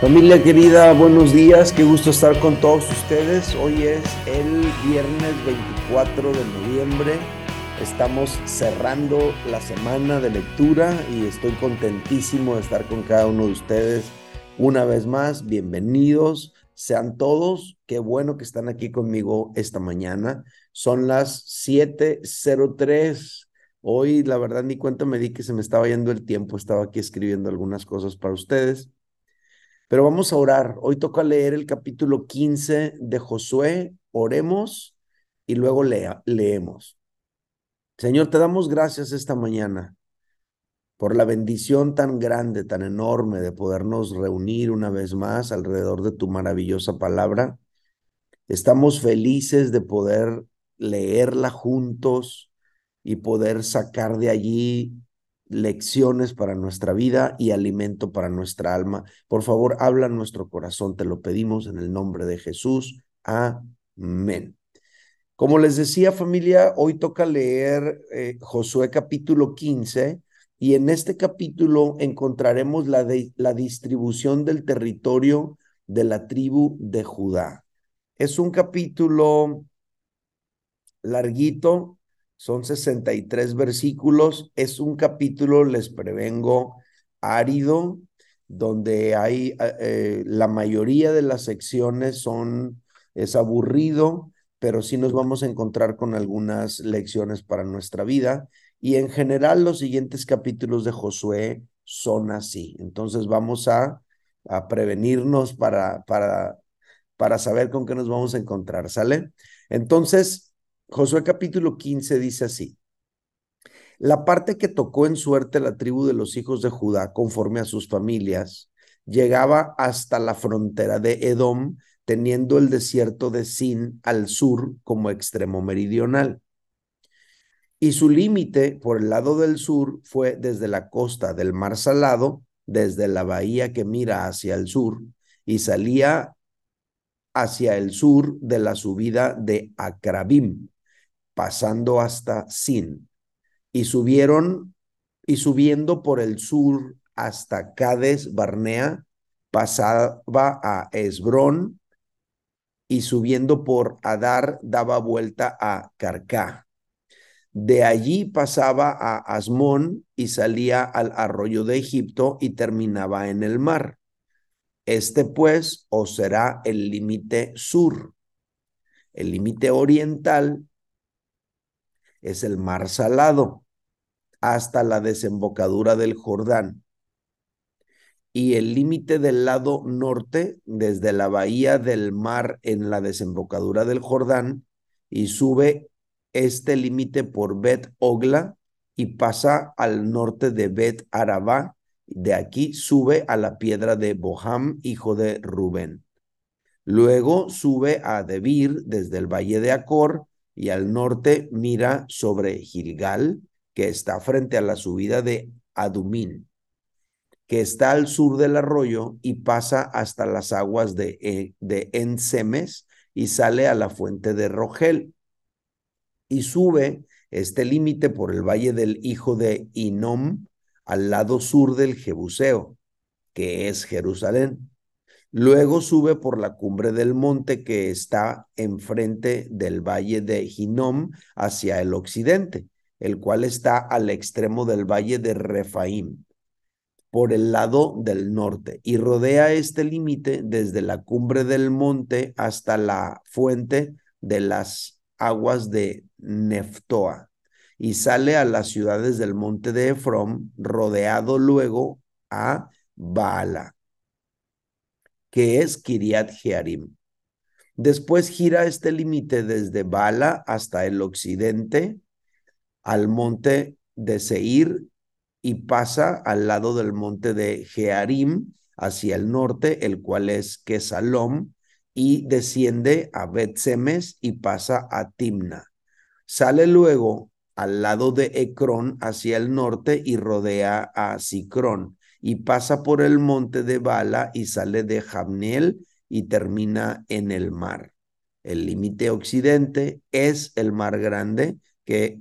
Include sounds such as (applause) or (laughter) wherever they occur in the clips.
Familia querida, buenos días, qué gusto estar con todos ustedes. Hoy es el viernes 24 de noviembre. Estamos cerrando la semana de lectura y estoy contentísimo de estar con cada uno de ustedes una vez más. Bienvenidos sean todos. Qué bueno que están aquí conmigo esta mañana. Son las 7:03. Hoy, la verdad, ni cuenta me di que se me estaba yendo el tiempo. Estaba aquí escribiendo algunas cosas para ustedes. Pero vamos a orar. Hoy toca leer el capítulo 15 de Josué. Oremos y luego lea, leemos. Señor, te damos gracias esta mañana por la bendición tan grande, tan enorme de podernos reunir una vez más alrededor de tu maravillosa palabra. Estamos felices de poder leerla juntos y poder sacar de allí lecciones para nuestra vida y alimento para nuestra alma. Por favor, habla nuestro corazón, te lo pedimos en el nombre de Jesús. Amén. Como les decía familia, hoy toca leer eh, Josué capítulo 15 y en este capítulo encontraremos la, la distribución del territorio de la tribu de Judá. Es un capítulo larguito, son 63 versículos. Es un capítulo, les prevengo, árido, donde hay eh, la mayoría de las secciones son, es aburrido, pero sí nos vamos a encontrar con algunas lecciones para nuestra vida. Y en general los siguientes capítulos de Josué son así. Entonces vamos a, a prevenirnos para, para, para saber con qué nos vamos a encontrar, ¿sale? Entonces, Josué capítulo 15 dice así. La parte que tocó en suerte la tribu de los hijos de Judá conforme a sus familias llegaba hasta la frontera de Edom, teniendo el desierto de Sin al sur como extremo meridional. Y su límite por el lado del sur fue desde la costa del mar Salado, desde la bahía que mira hacia el sur, y salía hacia el sur de la subida de Acrabim, pasando hasta Sin, y subieron, y subiendo por el sur hasta Cades Barnea, pasaba a Esbrón, y subiendo por Adar daba vuelta a Carcá. De allí pasaba a Asmón y salía al arroyo de Egipto y terminaba en el mar. Este pues os será el límite sur. El límite oriental es el mar salado hasta la desembocadura del Jordán. Y el límite del lado norte, desde la bahía del mar en la desembocadura del Jordán, y sube este límite por Bet Ogla y pasa al norte de Bet Arabá. De aquí sube a la piedra de Boham, hijo de Rubén. Luego sube a Debir desde el valle de Acor y al norte mira sobre Gilgal, que está frente a la subida de Adumín, que está al sur del arroyo y pasa hasta las aguas de, eh, de Ensemes y sale a la fuente de Rogel. Y sube este límite por el valle del hijo de Inom al lado sur del Jebuseo, que es Jerusalén. Luego sube por la cumbre del monte que está enfrente del valle de Ginom hacia el occidente, el cual está al extremo del valle de Refaim, por el lado del norte, y rodea este límite desde la cumbre del monte hasta la fuente de las aguas de Neftoa, y sale a las ciudades del monte de Efrom, rodeado luego a Baala que es Kiriat Jearim. Después gira este límite desde Bala hasta el occidente, al monte de Seir, y pasa al lado del monte de Jearim, hacia el norte, el cual es Quesalom, y desciende a Bet-Semes y pasa a Timna. Sale luego al lado de Ecrón hacia el norte y rodea a Sicrón y pasa por el monte de Bala y sale de Jamniel y termina en el mar. El límite occidente es el mar grande, que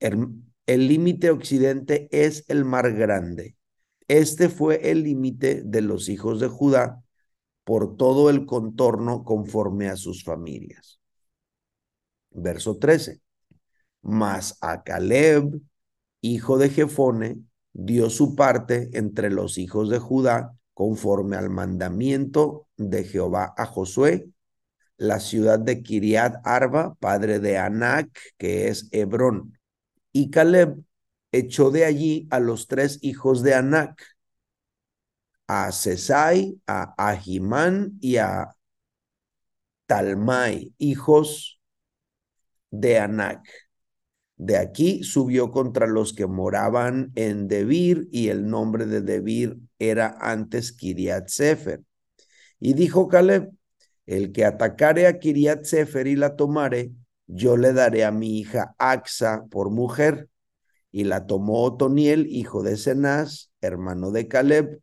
el límite occidente es el mar grande, Este fue el límite de los hijos de Judá por todo el contorno conforme a sus familias. Verso 13. Mas a Caleb, hijo de Jefone, dio su parte entre los hijos de Judá conforme al mandamiento de Jehová a Josué, la ciudad de Kiriat Arba, padre de Anac, que es Hebrón. Y Caleb echó de allí a los tres hijos de Anac, a Sesai, a Ahimán y a Talmai, hijos de Anac. De aquí subió contra los que moraban en Debir, y el nombre de Debir era antes Kiriat Sefer. Y dijo Caleb, el que atacare a Kiriat Sefer y la tomare, yo le daré a mi hija Axa por mujer. Y la tomó Otoniel, hijo de Cenaz, hermano de Caleb,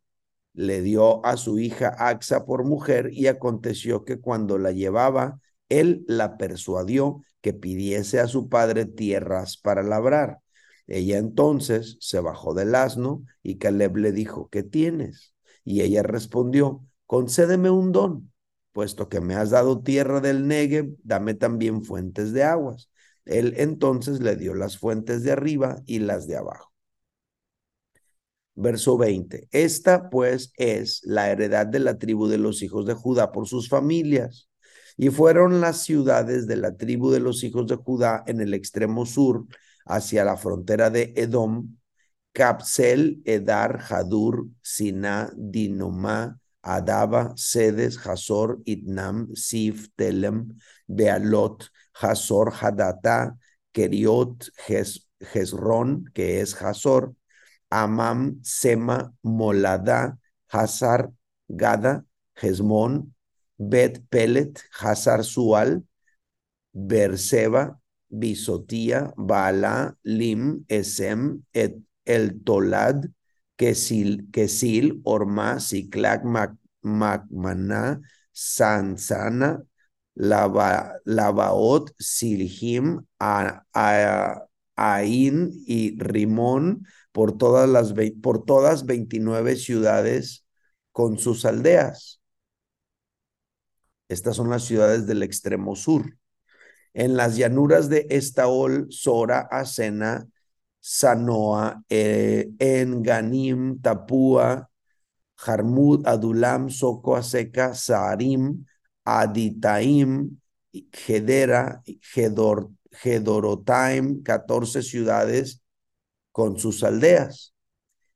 le dio a su hija Axa por mujer y aconteció que cuando la llevaba, él la persuadió que pidiese a su padre tierras para labrar. Ella entonces se bajó del asno y Caleb le dijo, ¿qué tienes? Y ella respondió, concédeme un don, puesto que me has dado tierra del Negev, dame también fuentes de aguas. Él entonces le dio las fuentes de arriba y las de abajo. Verso 20. Esta pues es la heredad de la tribu de los hijos de Judá por sus familias. Y fueron las ciudades de la tribu de los hijos de Judá en el extremo sur, hacia la frontera de Edom, Capsel, Edar, Hadur, Siná, Dinoma, Adaba, Sedes, Hazor, Itnam, Sif, Telem, Bealot, Hazor, Hadata, Keriot, Hezron, que es Hazor, Amam, Sema, Molada, Hazar, Gada, Hezmon, Bet Pelet, Hazar Sual, Berseba, Bisotía, Bala, Lim, Esem, et, El Tolad, Kesil, Kesil, Orma, Siklac, Macmaná, Sansana, Lava, Lavaot, Silhim, Ain y Rimón, por todas las por todas 29 ciudades con sus aldeas. Estas son las ciudades del extremo sur. En las llanuras de Estaol, Sora, Asena, Sanoa, eh, Enganim, Tapúa, Jarmud, Adulam, Soco, Aseca, Saarim, Aditaim, Gedera, Gedor, Gedorotaim, 14 ciudades con sus aldeas.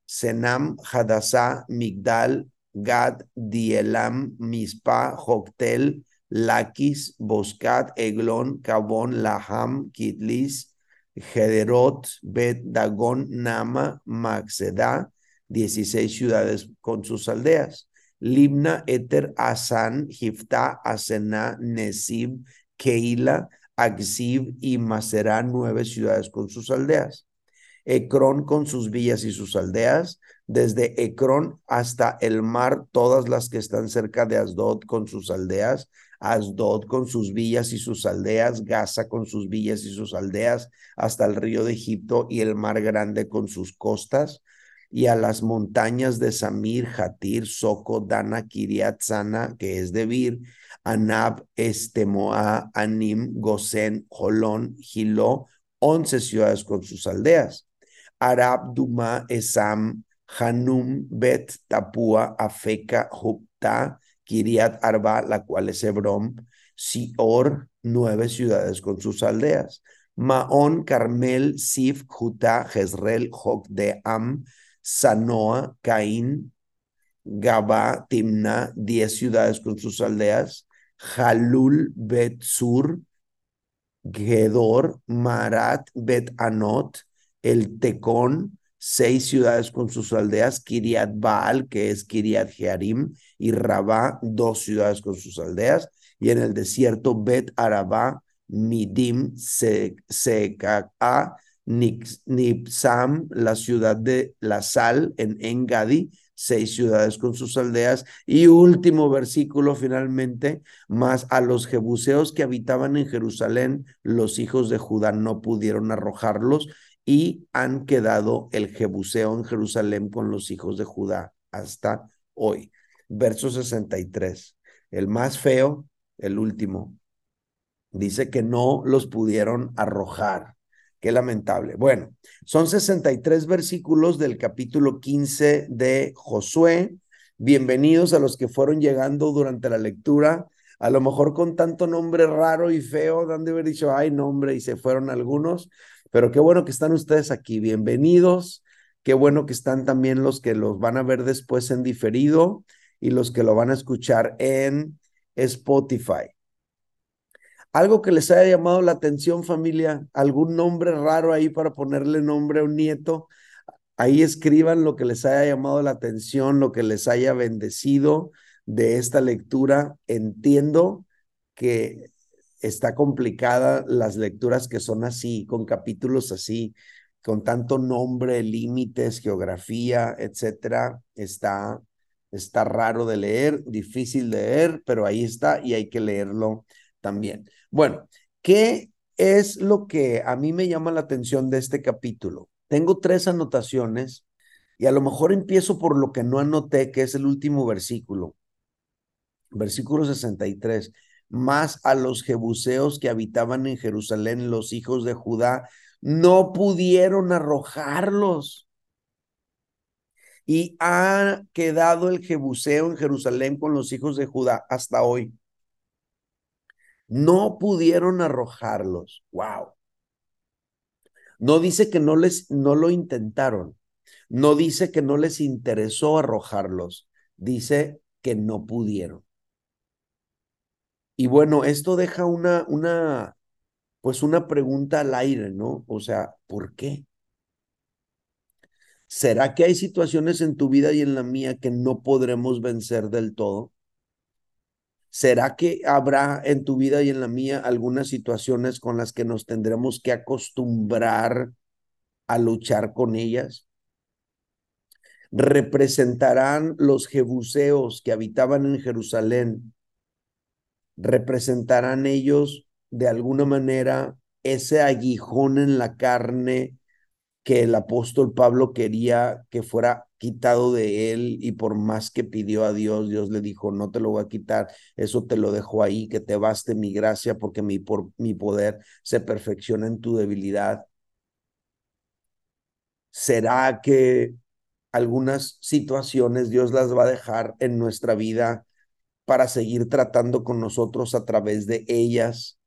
Senam, Hadassah, Migdal, Gad, Dielam, Mispa, Joktel, Lakis, Boscat, Eglon, Cabón, Laham, Kitlis, Gederot, Bet, Dagon, Nama, Maxeda, 16 ciudades con sus aldeas. Libna, Eter, Asan, Jifta, Asena, Nesib, Keila, Agsib y Maserá, nueve ciudades con sus aldeas. Ecrón con sus villas y sus aldeas, desde Ecrón hasta el mar, todas las que están cerca de Asdod con sus aldeas, Asdod con sus villas y sus aldeas, Gaza con sus villas y sus aldeas, hasta el río de Egipto y el mar grande con sus costas, y a las montañas de Samir, Hatir, Soco, Dana, Kiriat, Sana, que es de Vir, Anab, Estemoa, Anim, Gosen, Jolón, Gilo, once ciudades con sus aldeas. Arab, Duma, Esam, Hanum, Bet, Tapua, Afeka, Jupta, Kiriat Arba, la cual es Hebrón, Sior, nueve ciudades con sus aldeas. Maón, Carmel, Sif, Jutá, Jezreel, Jokdeam, Sanoa, Caín, Gaba, Timna, diez ciudades con sus aldeas. Jalul, Bet Sur, Gedor, Marat, Bet Anot, el Tecón, seis ciudades con sus aldeas, Kiriat Baal, que es Kiriat Jearim, y Rabá, dos ciudades con sus aldeas, y en el desierto Bet Arabá, Midim, Sekaka, Nipsam, la ciudad de la sal en Engadi, seis ciudades con sus aldeas. Y último versículo finalmente, más a los jebuseos que habitaban en Jerusalén, los hijos de Judá no pudieron arrojarlos y han quedado el Jebuseo en Jerusalén con los hijos de Judá hasta hoy. Verso 63. El más feo, el último, dice que no los pudieron arrojar. Qué lamentable. Bueno, son 63 versículos del capítulo 15 de Josué. Bienvenidos a los que fueron llegando durante la lectura. A lo mejor con tanto nombre raro y feo, dan de haber dicho, ay, nombre, y se fueron algunos. Pero qué bueno que están ustedes aquí. Bienvenidos. Qué bueno que están también los que los van a ver después en diferido y los que lo van a escuchar en Spotify. Algo que les haya llamado la atención, familia, algún nombre raro ahí para ponerle nombre a un nieto. Ahí escriban lo que les haya llamado la atención, lo que les haya bendecido de esta lectura. Entiendo que está complicada las lecturas que son así, con capítulos así, con tanto nombre, límites, geografía, etcétera. Está, está raro de leer, difícil de leer, pero ahí está y hay que leerlo también. Bueno, ¿qué es lo que a mí me llama la atención de este capítulo? Tengo tres anotaciones y a lo mejor empiezo por lo que no anoté, que es el último versículo. Versículo 63. Más a los jebuseos que habitaban en Jerusalén, los hijos de Judá, no pudieron arrojarlos. Y ha quedado el jebuseo en Jerusalén con los hijos de Judá hasta hoy. No pudieron arrojarlos. Wow. No dice que no les no lo intentaron. No dice que no les interesó arrojarlos. Dice que no pudieron. Y bueno, esto deja una una pues una pregunta al aire, ¿no? O sea, ¿por qué? ¿Será que hay situaciones en tu vida y en la mía que no podremos vencer del todo? ¿Será que habrá en tu vida y en la mía algunas situaciones con las que nos tendremos que acostumbrar a luchar con ellas? ¿Representarán los jebuseos que habitaban en Jerusalén? ¿Representarán ellos de alguna manera ese aguijón en la carne que el apóstol Pablo quería que fuera quitado de él y por más que pidió a Dios, Dios le dijo, no te lo voy a quitar, eso te lo dejo ahí, que te baste mi gracia porque mi, por, mi poder se perfecciona en tu debilidad. ¿Será que algunas situaciones Dios las va a dejar en nuestra vida para seguir tratando con nosotros a través de ellas?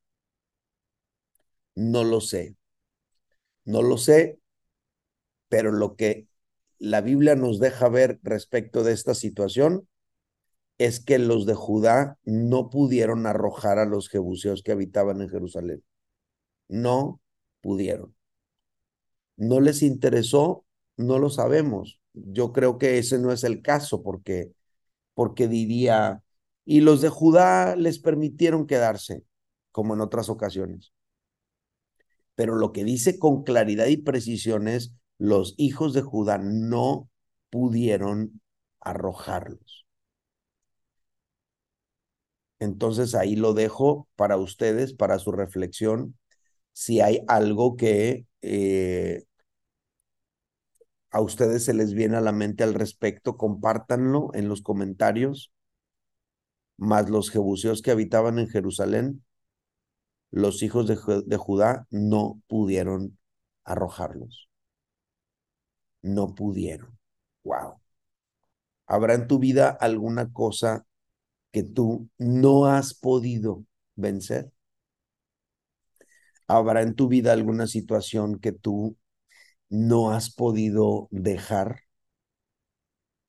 No lo sé. No lo sé, pero lo que la Biblia nos deja ver respecto de esta situación es que los de Judá no pudieron arrojar a los jebuseos que habitaban en Jerusalén. No pudieron. No les interesó, no lo sabemos. Yo creo que ese no es el caso porque porque diría y los de Judá les permitieron quedarse como en otras ocasiones. Pero lo que dice con claridad y precisión es los hijos de Judá no pudieron arrojarlos. Entonces ahí lo dejo para ustedes, para su reflexión. Si hay algo que eh, a ustedes se les viene a la mente al respecto, compártanlo en los comentarios. Más los jebuseos que habitaban en Jerusalén, los hijos de, de Judá no pudieron arrojarlos no pudieron. Wow. ¿Habrá en tu vida alguna cosa que tú no has podido vencer? ¿Habrá en tu vida alguna situación que tú no has podido dejar?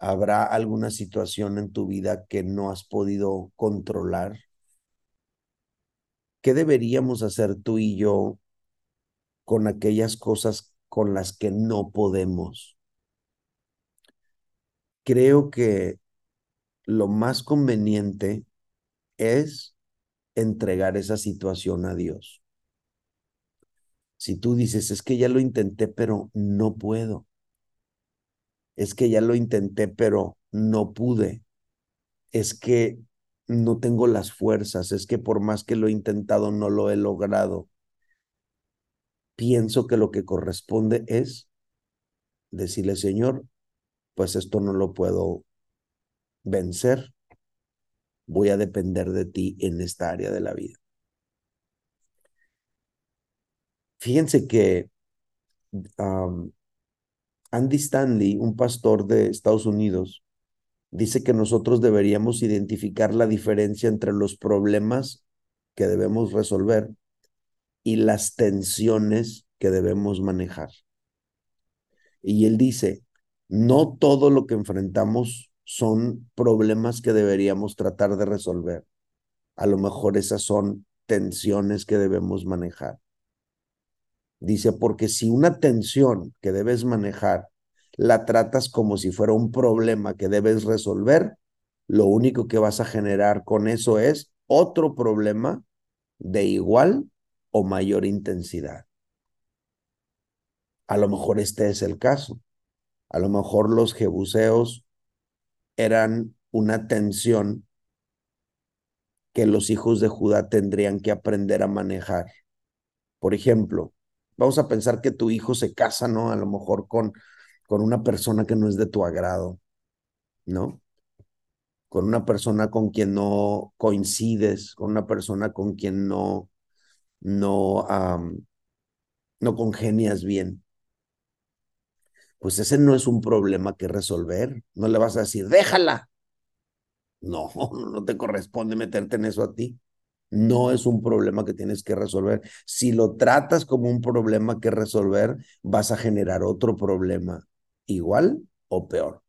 ¿Habrá alguna situación en tu vida que no has podido controlar? ¿Qué deberíamos hacer tú y yo con aquellas cosas con las que no podemos. Creo que lo más conveniente es entregar esa situación a Dios. Si tú dices, es que ya lo intenté, pero no puedo. Es que ya lo intenté, pero no pude. Es que no tengo las fuerzas. Es que por más que lo he intentado, no lo he logrado pienso que lo que corresponde es decirle, Señor, pues esto no lo puedo vencer, voy a depender de ti en esta área de la vida. Fíjense que Andy Stanley, un pastor de Estados Unidos, dice que nosotros deberíamos identificar la diferencia entre los problemas que debemos resolver y las tensiones que debemos manejar. Y él dice, no todo lo que enfrentamos son problemas que deberíamos tratar de resolver. A lo mejor esas son tensiones que debemos manejar. Dice, porque si una tensión que debes manejar la tratas como si fuera un problema que debes resolver, lo único que vas a generar con eso es otro problema de igual o mayor intensidad. A lo mejor este es el caso. A lo mejor los jebuseos eran una tensión que los hijos de Judá tendrían que aprender a manejar. Por ejemplo, vamos a pensar que tu hijo se casa, ¿no? A lo mejor con, con una persona que no es de tu agrado, ¿no? Con una persona con quien no coincides, con una persona con quien no, no, no congenias bien. Pues ese no es un problema que resolver. No le vas a decir, déjala. No, (laughs) no te corresponde meterte en eso a ti no es un problema que tienes que resolver. Si lo tratas como un problema que resolver, vas a generar otro problema, igual o peor.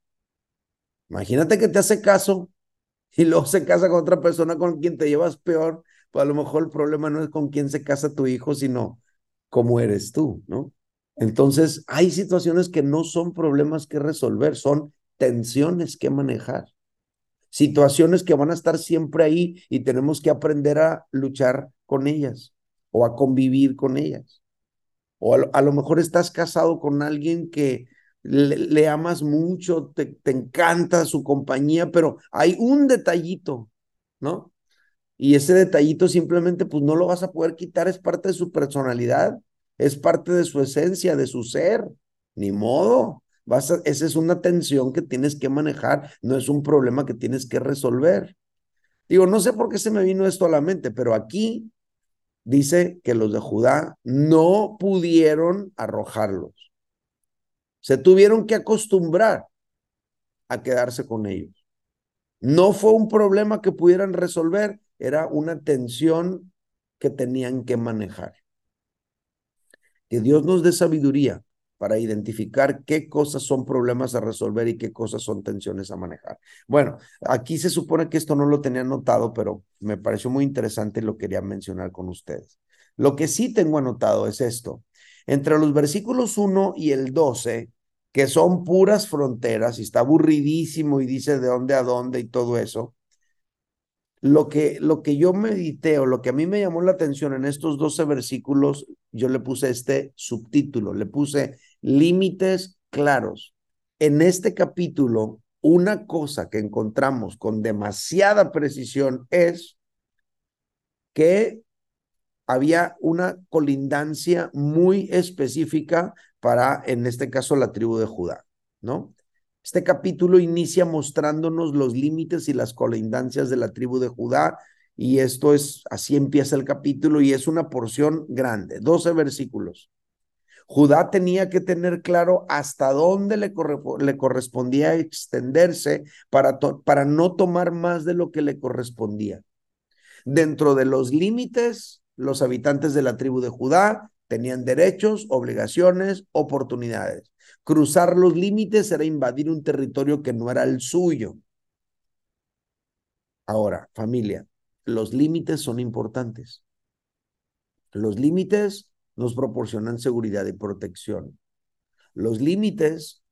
Imagínate que te hace caso (laughs) y luego se casa con otra persona con quien te llevas peor, pues a lo mejor el problema no es con quién se casa tu hijo, sino cómo eres tú, ¿no? Entonces, hay situaciones que no son problemas que resolver, son tensiones que manejar situaciones que van a estar siempre ahí y tenemos que aprender a luchar con ellas o a convivir con ellas. O a lo, mejor estás casado con alguien que le, amas mucho, te, te encanta su compañía, pero hay un detallito, ¿no? Y ese detallito simplemente pues no lo vas a poder quitar, es parte de su personalidad, es parte de su esencia, de su ser, ni modo. Esa es una tensión que tienes que manejar, no es un problema que tienes que resolver. Digo, no sé por qué se me vino esto a la mente, pero aquí dice que los de Judá no pudieron arrojarlos. Se tuvieron que acostumbrar a quedarse con ellos. No fue un problema que pudieran resolver, era una tensión que tenían que manejar. Que Dios nos dé sabiduría para identificar qué cosas son problemas a resolver y qué cosas son tensiones a manejar. Bueno, aquí se supone que esto no lo tenía anotado, pero me pareció muy interesante y lo quería mencionar con ustedes. Lo que sí tengo anotado es esto. Entre los versículos 1 y el 12, que son puras fronteras y está aburridísimo y dice de dónde a dónde y todo eso, lo que, lo que yo medité o lo que a mí me llamó la atención en estos 12 versículos, yo le puse este subtítulo, le puse límites claros. En este capítulo, una cosa que encontramos con demasiada precisión es que había una colindancia muy específica para, en este caso, la tribu de Judá, ¿no? Este capítulo inicia mostrándonos los límites y las colindancias de la tribu de Judá y esto es, así empieza el capítulo y es una porción grande, 12 versículos. Judá tenía que tener claro hasta dónde le, le correspondía extenderse para, para no tomar más de lo que le correspondía. Dentro de los límites, los habitantes de la tribu de Judá tenían derechos, obligaciones, oportunidades. Cruzar los límites era invadir un territorio que no era el suyo. Ahora, familia, los límites son importantes. Los límites nos proporcionan seguridad y protección. Los límites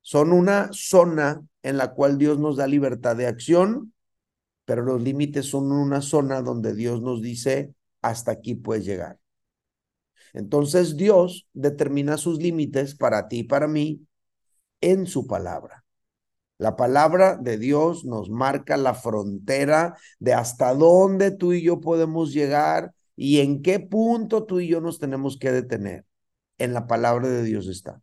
son una zona en la cual Dios nos da libertad de acción, pero los límites son una zona donde Dios nos dice, hasta aquí puedes llegar. Entonces Dios determina sus límites para ti y para mí en su palabra. La palabra de Dios nos marca la frontera de hasta dónde tú y yo podemos llegar y en qué punto tú y yo nos tenemos que detener. en la palabra de Dios está.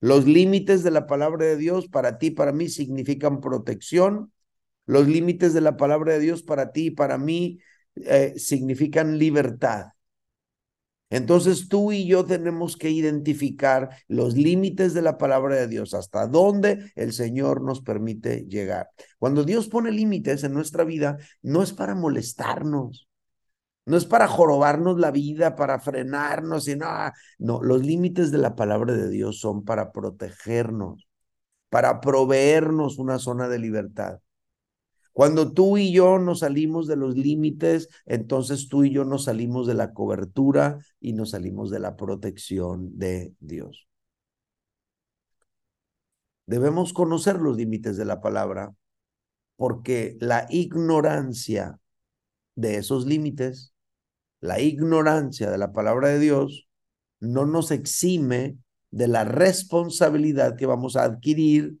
Los límites de la palabra de Dios para ti, para mí, significan protección. Los límites de la palabra de Dios para ti y para mí eh, significan libertad. Entonces tú y yo tenemos que identificar los límites de la palabra de Dios, hasta dónde el Señor nos permite llegar. Cuando Dios pone límites en nuestra vida, no es para molestarnos, no es para jorobarnos la vida, para frenarnos y. No, los límites de la palabra de Dios son para protegernos, para proveernos una zona de libertad. Cuando tú y yo nos salimos de los límites, entonces tú y yo nos salimos de la cobertura y nos salimos de la protección de Dios. Debemos conocer los límites de la palabra porque la ignorancia de esos límites, la ignorancia de la palabra de Dios, no nos exime de la responsabilidad que vamos a adquirir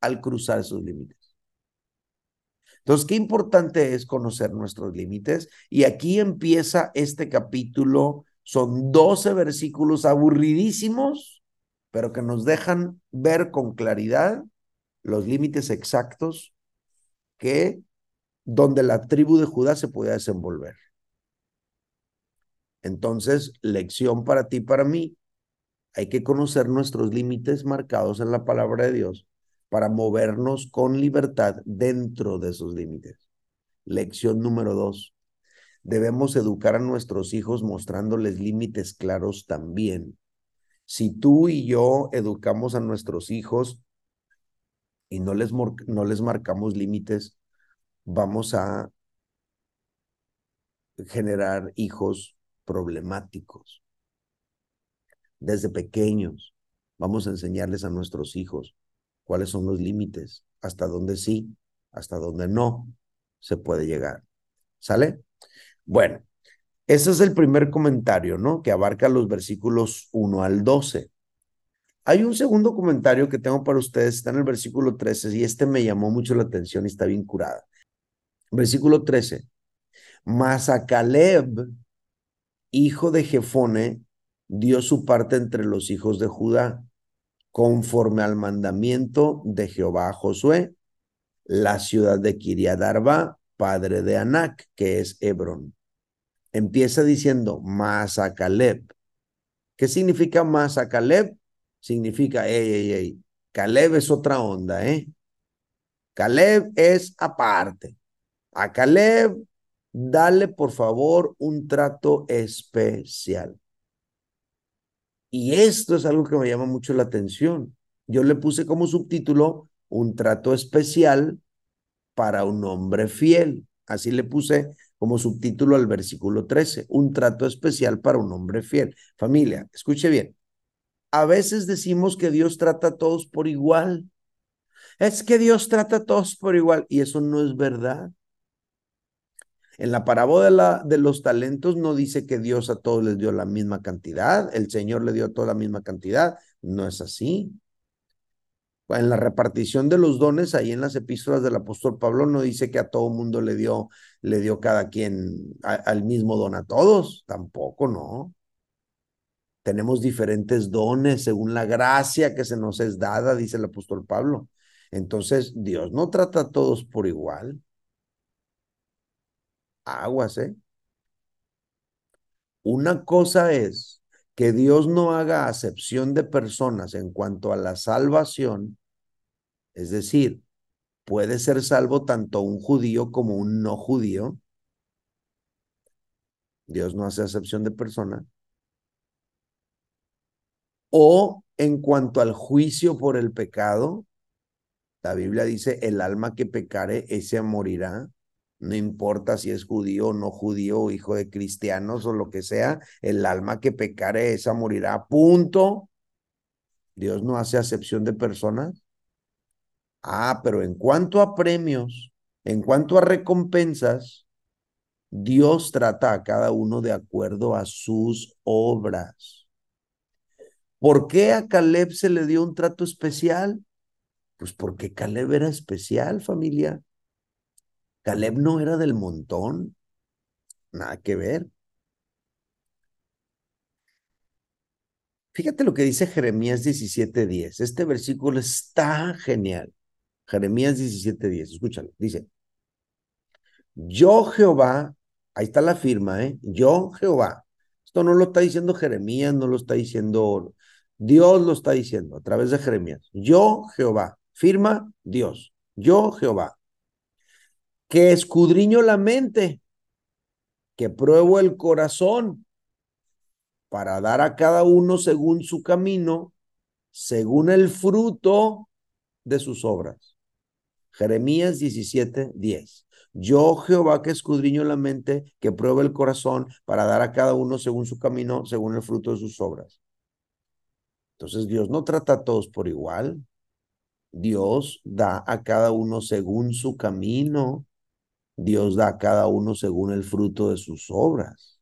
al cruzar esos límites. Entonces, qué importante es conocer nuestros límites. Y aquí empieza este capítulo. Son 12 versículos aburridísimos, pero que nos dejan ver con claridad los límites exactos que donde la tribu de Judá se puede desenvolver. Entonces, lección para ti, para mí. Hay que conocer nuestros límites marcados en la palabra de Dios para movernos con libertad dentro de esos límites. Lección número dos. Debemos educar a nuestros hijos mostrándoles límites claros también. Si tú y yo educamos a nuestros hijos y no les, no les marcamos límites, vamos a generar hijos problemáticos. Desde pequeños vamos a enseñarles a nuestros hijos cuáles son los límites, hasta dónde sí, hasta dónde no se puede llegar. ¿Sale? Bueno, ese es el primer comentario, ¿no? Que abarca los versículos 1 al 12. Hay un segundo comentario que tengo para ustedes, está en el versículo 13 y este me llamó mucho la atención y está bien curada. Versículo 13. Mas a Caleb, hijo de Jefone, dio su parte entre los hijos de Judá conforme al mandamiento de Jehová a Josué, la ciudad de Kiriadarba, padre de Anac, que es Hebrón. Empieza diciendo Masa Caleb. ¿Qué significa Masa Caleb? Significa, ey, ey, ey, Caleb es otra onda, ¿eh? Caleb es aparte. A Caleb, dale por favor un trato especial. Y esto es algo que me llama mucho la atención. Yo le puse como subtítulo un trato especial para un hombre fiel. Así le puse como subtítulo al versículo 13, un trato especial para un hombre fiel. Familia, escuche bien. A veces decimos que Dios trata a todos por igual. Es que Dios trata a todos por igual y eso no es verdad. En la parábola de, los talentos no dice que Dios a todos les dio la misma cantidad, el Señor le dio a todos la misma cantidad, no es así. En la repartición de los dones, ahí en las epístolas del apóstol Pablo no dice que a todo mundo le dio, le dio cada quien al mismo don a todos, tampoco, no. Tenemos diferentes dones según la gracia que se nos es dada, dice el apóstol Pablo. Entonces, Dios no trata a todos por igual aguas, ¿eh? Una cosa es que Dios no haga acepción de personas en cuanto a la salvación, es decir, puede ser salvo tanto un judío como un no judío. Dios no hace acepción de personas. O en cuanto al juicio por el pecado, la Biblia dice, el alma que pecare, ese morirá no importa si es judío o no judío, hijo de cristianos o lo que sea, el alma que pecare esa morirá, punto. Dios no hace acepción de personas. Ah, pero en cuanto a premios, en cuanto a recompensas, Dios trata a cada uno de acuerdo a sus obras. ¿Por qué a Caleb se le dio un trato especial? Pues porque Caleb era especial, familia. Caleb no era del montón, nada que ver. Fíjate lo que dice Jeremías 17:10. Este versículo está genial. Jeremías 17:10, escúchalo. Dice, yo Jehová, ahí está la firma, ¿eh? Yo Jehová. Esto no lo está diciendo Jeremías, no lo está diciendo Dios, lo está diciendo a través de Jeremías. Yo Jehová, firma Dios. Yo Jehová, que escudriño la mente, que pruebo el corazón para dar a cada uno según su camino, según el fruto de sus obras. Jeremías 17, 10. Yo, Jehová, que escudriño la mente, que prueba el corazón, para dar a cada uno según su camino, según el fruto de sus obras. Entonces Dios no trata a todos por igual. Dios da a cada uno según su camino. Dios da a cada uno según el fruto de sus obras.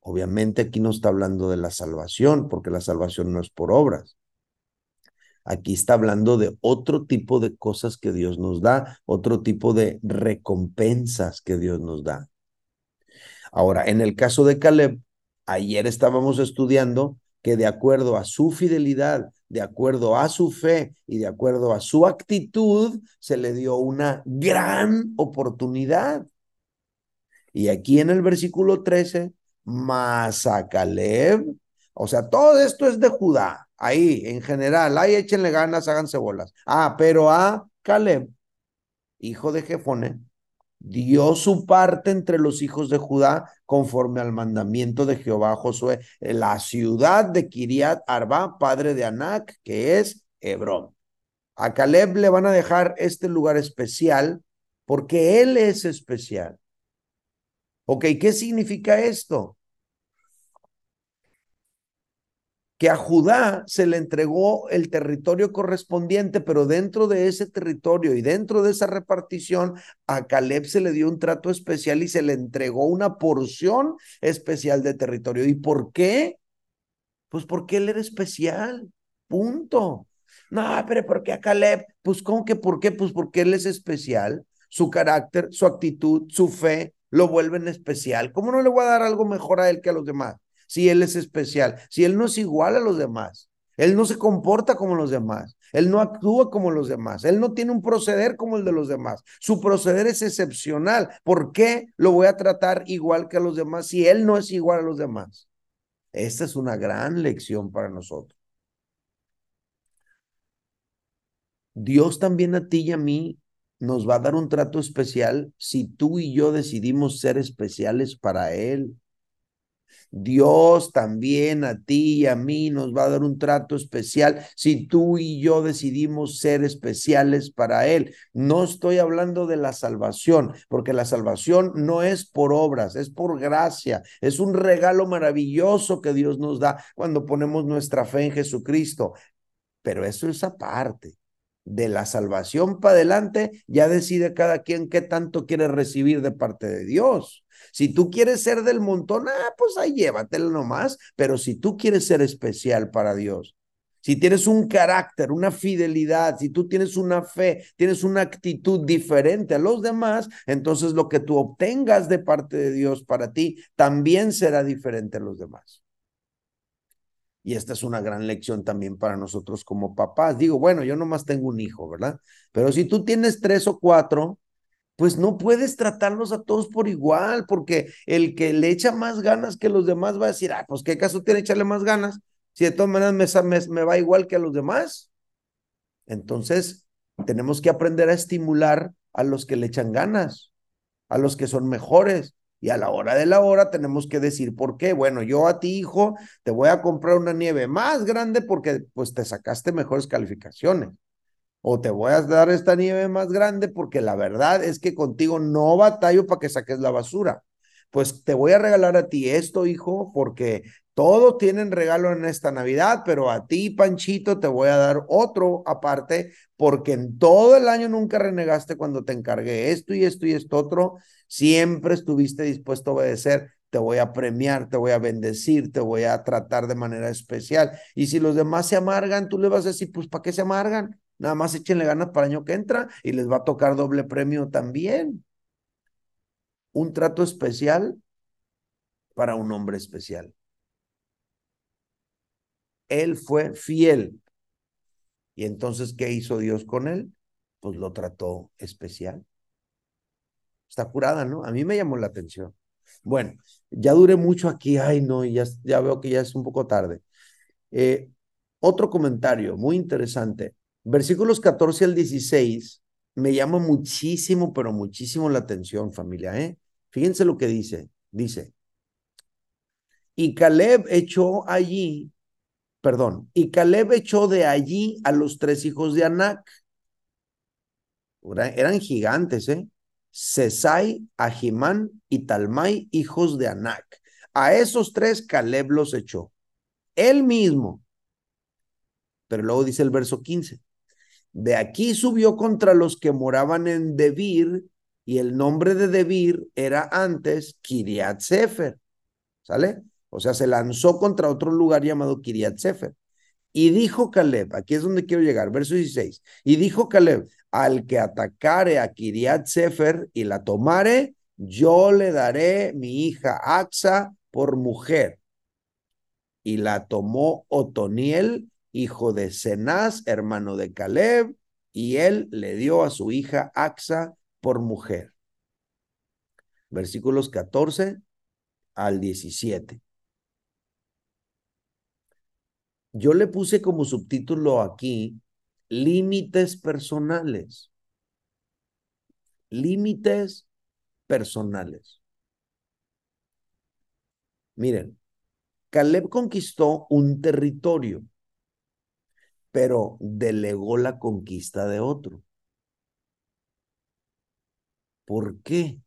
Obviamente aquí no está hablando de la salvación, porque la salvación no es por obras. Aquí está hablando de otro tipo de cosas que Dios nos da, otro tipo de recompensas que Dios nos da. Ahora, en el caso de Caleb, ayer estábamos estudiando que de acuerdo a su fidelidad, de acuerdo a su fe y de acuerdo a su actitud, se le dio una gran oportunidad. Y aquí en el versículo 13 más a Caleb. O sea, todo esto es de Judá. Ahí, en general, ahí échenle ganas, háganse bolas. Ah, pero a Caleb, hijo de Jefone, dio su parte entre los hijos de Judá conforme al mandamiento de Jehová Josué, la ciudad de Kiriat Arba, padre de Anac, que es Hebrón. A Caleb le van a dejar este lugar especial porque él es especial. Ok, ¿qué significa esto? Que a Judá se le entregó el territorio correspondiente, pero dentro de ese territorio y dentro de esa repartición, a Caleb se le dio un trato especial y se le entregó una porción especial de territorio. ¿Y por qué? Pues porque él era especial. Punto. No, pero ¿por qué a Caleb? Pues ¿cómo que por qué? Pues porque él es especial. Su carácter, su actitud, su fe, lo vuelven especial. ¿Cómo no le voy a dar algo mejor a él que a los demás? Si él es especial, si él no es igual a los demás, él no se comporta como los demás, él no actúa como los demás, él no tiene un proceder como el de los demás. Su proceder es excepcional. ¿Por qué lo voy a tratar igual que a los demás si él no es igual a los demás? Esta es una gran lección para nosotros. Dios también a ti y a mí nos va a dar un trato especial si tú y yo decidimos ser especiales para Él. Dios también a ti y a mí nos va a dar un trato especial si tú y yo decidimos ser especiales para Él. No estoy hablando de la salvación, porque la salvación no es por obras, es por gracia. Es un regalo maravilloso que Dios nos da cuando ponemos nuestra fe en Jesucristo. Pero eso es aparte de la salvación para adelante, ya decide cada quien qué tanto quiere recibir de parte de Dios. Si tú quieres ser del montón, ah, pues ahí llévatelo nomás, pero si tú quieres ser especial para Dios, si tienes un carácter, una fidelidad, si tú tienes una fe, tienes una actitud diferente a los demás, entonces lo que tú obtengas de parte de Dios para ti también será diferente a los demás. Y esta es una gran lección también para nosotros como papás. Digo, bueno, yo nomás tengo un hijo, ¿verdad? Pero si tú tienes tres o cuatro, pues no puedes tratarlos a todos por igual, porque el que le echa más ganas que los demás va a decir, ah, pues qué caso tiene echarle más ganas, si de todas maneras me, me, me va igual que a los demás. Entonces, tenemos que aprender a estimular a los que le echan ganas, a los que son mejores, y a la hora de la hora tenemos que decir por qué. Bueno, yo a ti, hijo, te voy a comprar una nieve más grande porque pues te sacaste mejores calificaciones. O te voy a dar esta nieve más grande porque la verdad es que contigo no batallo para que saques la basura. Pues te voy a regalar a ti esto, hijo, porque todos tienen regalo en esta Navidad, pero a ti, Panchito, te voy a dar otro aparte, porque en todo el año nunca renegaste cuando te encargué esto y esto y esto otro. Siempre estuviste dispuesto a obedecer. Te voy a premiar, te voy a bendecir, te voy a tratar de manera especial. Y si los demás se amargan, tú le vas a decir, pues, ¿para qué se amargan? Nada más échenle ganas para el año que entra y les va a tocar doble premio también. Un trato especial para un hombre especial. él fue fiel. Y entonces, ¿qué hizo Dios con él? Pues lo trató especial. Está curada, ¿no? A mí me llamó la atención. Bueno, ya duré mucho aquí, ay no, ya, ya veo que ya es un poco tarde. Eh, otro comentario muy interesante. Versículos 14 al 16 me llama muchísimo, pero muchísimo la atención, familia, ¿eh? Fíjense lo que dice. Dice, y Caleb echó allí, perdón, y Caleb echó de allí a los tres hijos de Anac. Eran gigantes, ¿eh? Sesai, Ahimán y Talmai, hijos de Anac. A esos tres Caleb los echó. Él mismo. Pero luego dice el verso 15. De aquí subió contra los que moraban en Debir, y el nombre de Debir era antes Kiriat Sefer. ¿Sale? O sea, se lanzó contra otro lugar llamado Kiriat Sefer. Y dijo Caleb, aquí es donde quiero llegar, verso 16. Y dijo Caleb, al que atacare a Kiriat Sefer y la tomare, yo le daré mi hija Axa por mujer. Y la tomó Otoniel, hijo de Cenaz, hermano de Caleb, y él le dio a su hija Axa por mujer. Versículos 14 al 17. Yo le puse como subtítulo aquí límites personales. Límites personales. Miren, Caleb conquistó un territorio, pero delegó la conquista de otro. ¿Por qué?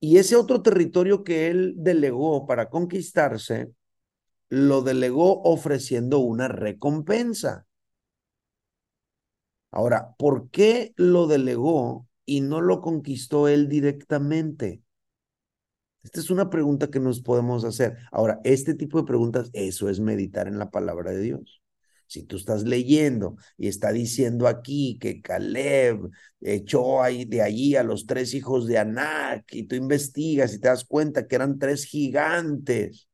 Y ese otro territorio que él delegó para conquistarse, lo delegó ofreciendo una recompensa. Ahora, ¿por qué lo delegó y no lo conquistó él directamente? Esta es una pregunta que nos podemos hacer. Ahora, este tipo de preguntas, eso es meditar en la palabra de Dios. Si tú estás leyendo y está diciendo aquí que Caleb echó de allí a los tres hijos de Anac y tú investigas y te das cuenta que eran tres gigantes,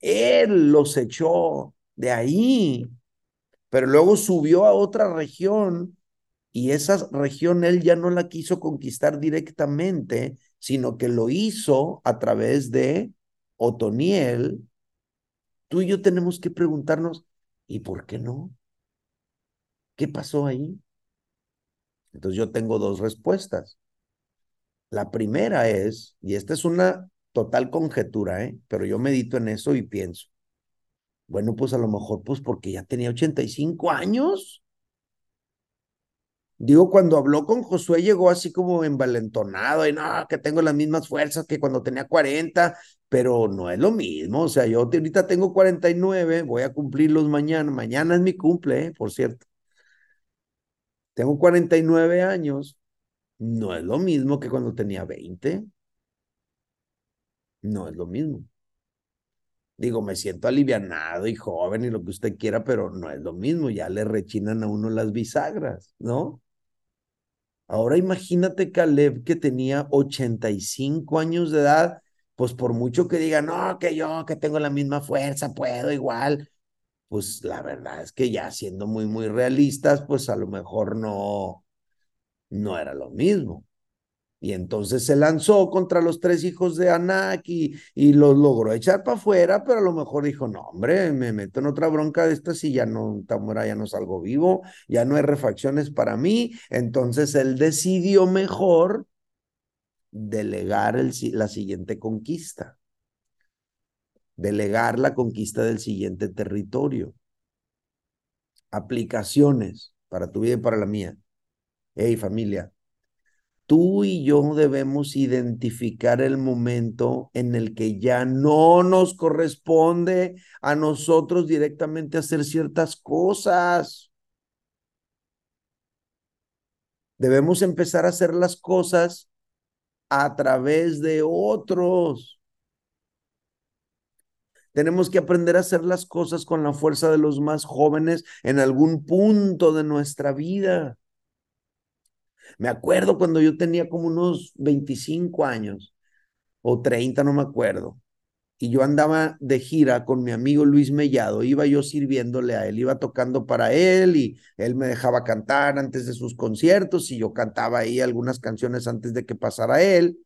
él los echó de ahí, pero luego subió a otra región y esa región él ya no la quiso conquistar directamente, sino que lo hizo a través de Otoniel. Tú y yo tenemos que preguntarnos, ¿Y por qué no? ¿Qué pasó ahí? Entonces yo tengo dos respuestas. La primera es, y esta es una total conjetura, ¿eh? pero yo medito en eso y pienso, bueno, pues a lo mejor pues porque ya tenía 85 años. Digo, cuando habló con Josué llegó así como envalentonado y no, que tengo las mismas fuerzas que cuando tenía 40, pero no es lo mismo. O sea, yo ahorita tengo 49, voy a cumplirlos mañana. Mañana es mi cumple, por cierto. Tengo 49 años, no es lo mismo que cuando tenía 20. No es lo mismo. Digo, me siento alivianado y joven y lo que usted quiera, pero no es lo mismo. Ya le rechinan a uno las bisagras, ¿no? Ahora imagínate Caleb que tenía 85 años de edad, pues por mucho que diga, no, que yo que tengo la misma fuerza, puedo igual, pues la verdad es que ya siendo muy, muy realistas, pues a lo mejor no, no era lo mismo. Y entonces se lanzó contra los tres hijos de Anak y, los logró echar para afuera, pero a lo mejor dijo, no, hombre, me meto en otra bronca de estas y ya no, Tamura, ya no salgo vivo, ya no hay refacciones para mí. Entonces él decidió mejor delegar el, la siguiente conquista, delegar la conquista del siguiente territorio. Aplicaciones para tu vida y para la mía. Hey familia, tú y yo debemos identificar el momento en el que ya no nos corresponde a nosotros directamente hacer ciertas cosas. Debemos empezar a hacer las cosas a través de otros. Tenemos que aprender a hacer las cosas con la fuerza de los más jóvenes en algún punto de nuestra vida. Me acuerdo cuando yo tenía como unos 25 años o 30, no me acuerdo. y yo andaba de gira con mi amigo Luis Mellado, iba yo sirviéndole a él, iba tocando para él y él me dejaba cantar antes de sus conciertos y yo cantaba ahí algunas canciones antes de que pasara él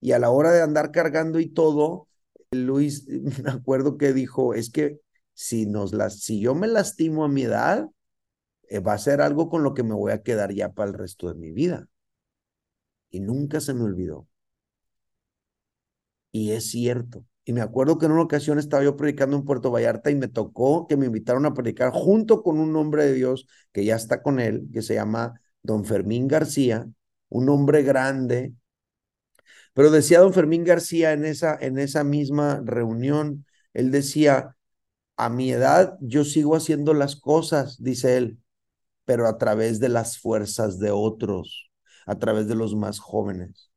y a la hora de andar cargando y todo, Luis, (laughs) me acuerdo que dijo, es que si, nos las, si yo me lastimo a mi edad, eh, va a ser algo con lo que me voy a quedar ya para el resto de mi vida. Y nunca se me olvidó. Y es cierto. Y me acuerdo que en una ocasión estaba yo predicando en Puerto Vallarta y me tocó que me invitaron a predicar junto con un hombre de Dios que ya está con él, que se llama don Fermín García, un hombre grande. Pero decía don Fermín García en esa, en esa misma reunión, él decía, a mi edad yo sigo haciendo las cosas, dice él, pero a través de las fuerzas de otros, a través de los más jóvenes.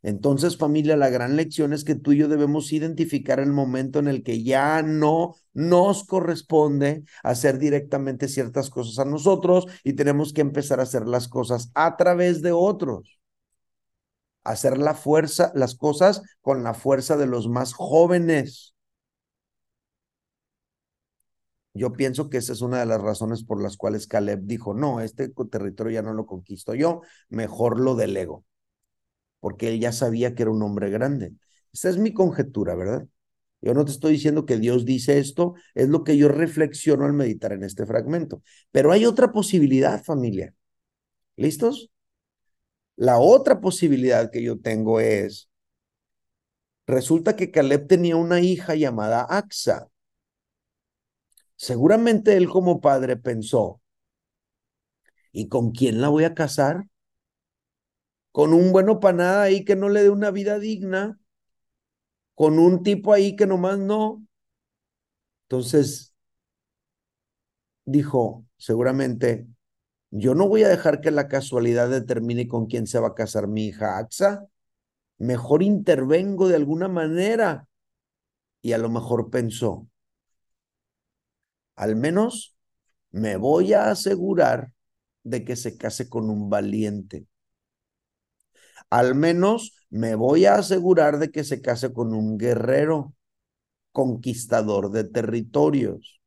Entonces, familia, la gran lección es que tú y yo debemos identificar el momento en el que ya no nos corresponde hacer directamente ciertas cosas a nosotros y tenemos que empezar a hacer las cosas a través de otros. Hacer la fuerza, las cosas con la fuerza de los más jóvenes. Yo pienso que esa es una de las razones por las cuales Caleb dijo, no, este territorio ya no lo conquisto yo, mejor lo delego porque él ya sabía que era un hombre grande. Esa es mi conjetura, ¿verdad? Yo no te estoy diciendo que Dios dice esto, es lo que yo reflexiono al meditar en este fragmento. Pero hay otra posibilidad, familia. ¿Listos? La otra posibilidad que yo tengo es, resulta que Caleb tenía una hija llamada Axa. Seguramente él como padre pensó, ¿y con quién la voy a casar? con un bueno para nada ahí que no le dé una vida digna, con un tipo ahí que nomás no. Entonces, dijo, seguramente, yo no voy a dejar que la casualidad determine con quién se va a casar mi hija Axa. Mejor intervengo de alguna manera. Y a lo mejor pensó, al menos me voy a asegurar de que se case con un valiente. Al menos me voy a asegurar de que se case con un guerrero conquistador de territorios.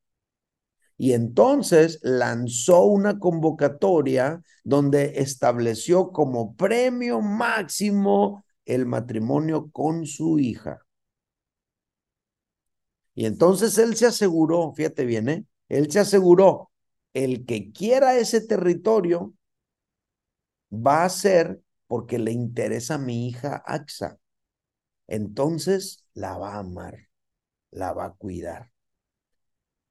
Y entonces lanzó una convocatoria donde estableció como premio máximo el matrimonio con su hija. Y entonces él se aseguró, fíjate bien, ¿eh? él se aseguró, el que quiera ese territorio va a ser porque le interesa a mi hija Axa. Entonces la va a amar, la va a cuidar.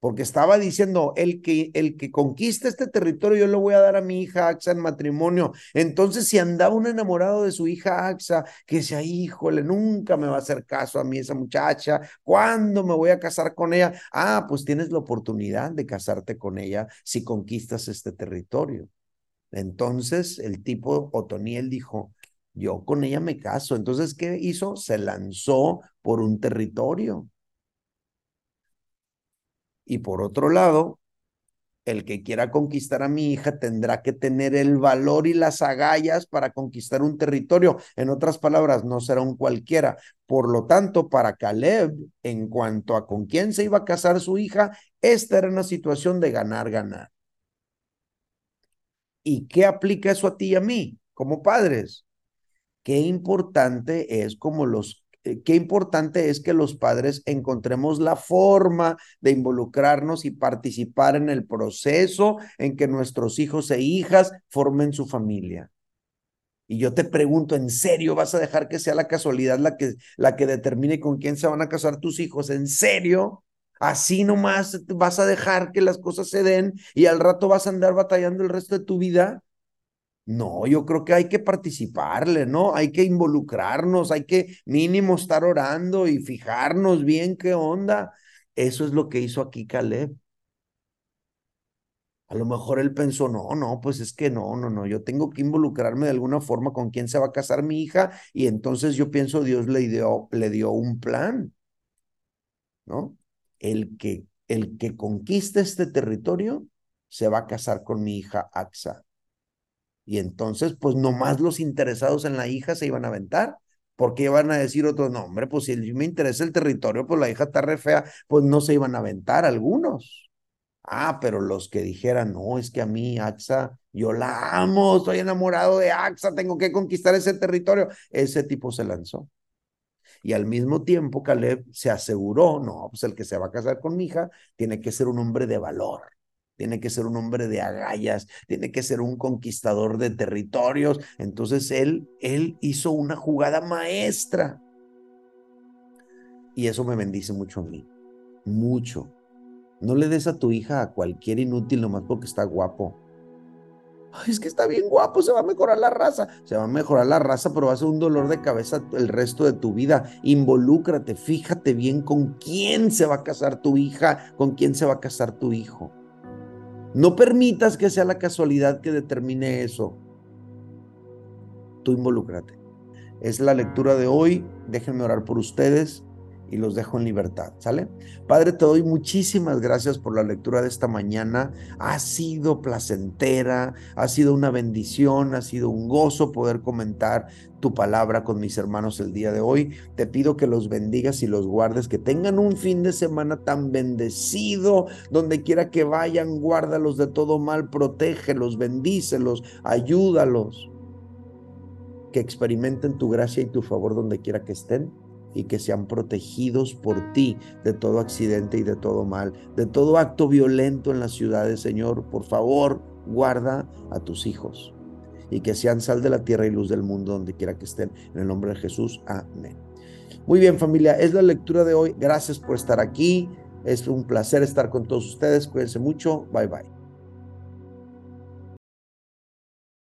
Porque estaba diciendo, el que, el que conquista este territorio, yo le voy a dar a mi hija Axa en matrimonio. Entonces, si andaba un enamorado de su hija Axa, que decía, híjole, nunca me va a hacer caso a mí esa muchacha, ¿cuándo me voy a casar con ella? Ah, pues tienes la oportunidad de casarte con ella si conquistas este territorio. Entonces el tipo Otoniel dijo, yo con ella me caso. Entonces, ¿qué hizo? Se lanzó por un territorio. Y por otro lado, el que quiera conquistar a mi hija tendrá que tener el valor y las agallas para conquistar un territorio. En otras palabras, no será un cualquiera. Por lo tanto, para Caleb, en cuanto a con quién se iba a casar su hija, esta era una situación de ganar, ganar. ¿Y qué aplica eso a ti y a mí como padres? Qué importante es como los eh, qué importante es que los padres encontremos la forma de involucrarnos y participar en el proceso en que nuestros hijos e hijas formen su familia. Y yo te pregunto, ¿en serio vas a dejar que sea la casualidad la que, la que determine con quién se van a casar tus hijos? ¿En serio? Así nomás vas a dejar que las cosas se den y al rato vas a andar batallando el resto de tu vida. No, yo creo que hay que participarle, ¿no? Hay que involucrarnos, hay que mínimo estar orando y fijarnos bien qué onda. Eso es lo que hizo aquí Caleb. A lo mejor él pensó, no, no, pues es que no, no, no, yo tengo que involucrarme de alguna forma con quién se va a casar mi hija y entonces yo pienso Dios le dio, le dio un plan, ¿no? el que, el que conquiste este territorio se va a casar con mi hija Axa. Y entonces, pues nomás los interesados en la hija se iban a aventar. ¿Por qué van a decir otro nombre? Pues si me interesa el territorio, pues la hija está re fea, pues no se iban a aventar algunos. Ah, pero los que dijeran, no, es que a mí, AXA, yo la amo, estoy enamorado de AXA, tengo que conquistar ese territorio, ese tipo se lanzó. Y al mismo tiempo, Caleb se aseguró, no, pues el que se va a casar con mi hija tiene que ser un hombre de valor, tiene que ser un hombre de agallas, tiene que ser un conquistador de territorios. Entonces él, él hizo una jugada maestra. Y eso me bendice mucho a mí, mucho. No le des a tu hija a cualquier inútil nomás porque está guapo. es que está bien guapo, se va a mejorar la raza. Se va a mejorar la raza, pero va a ser un dolor de cabeza el resto de tu vida. Involúcrate, fíjate bien con quién se va a casar tu hija, con quién se va a casar tu hijo. No permitas que sea la casualidad que determine eso. Tú involúcrate. Es la lectura de hoy. Déjenme orar por ustedes y los dejo en libertad, ¿sale? Padre, te doy muchísimas gracias por la lectura de esta mañana. Ha sido placentera, ha sido una bendición, ha sido un gozo poder comentar tu palabra con mis hermanos el día de hoy. Te pido que los bendigas y los guardes, que tengan un fin de semana tan bendecido, donde quiera que vayan, guárdalos de todo mal, protégelos, bendícelos, ayúdalos. Que experimenten tu gracia y tu favor donde quiera que estén y que sean protegidos por ti de todo accidente y de todo mal, de todo acto violento en las ciudades, Señor. Por favor, guarda a tus hijos y que sean sal de la tierra y luz del mundo donde quiera que estén. En el nombre de Jesús, amén. Muy bien familia, es la lectura de hoy. Gracias por estar aquí. Es un placer estar con todos ustedes. Cuídense mucho. Bye bye.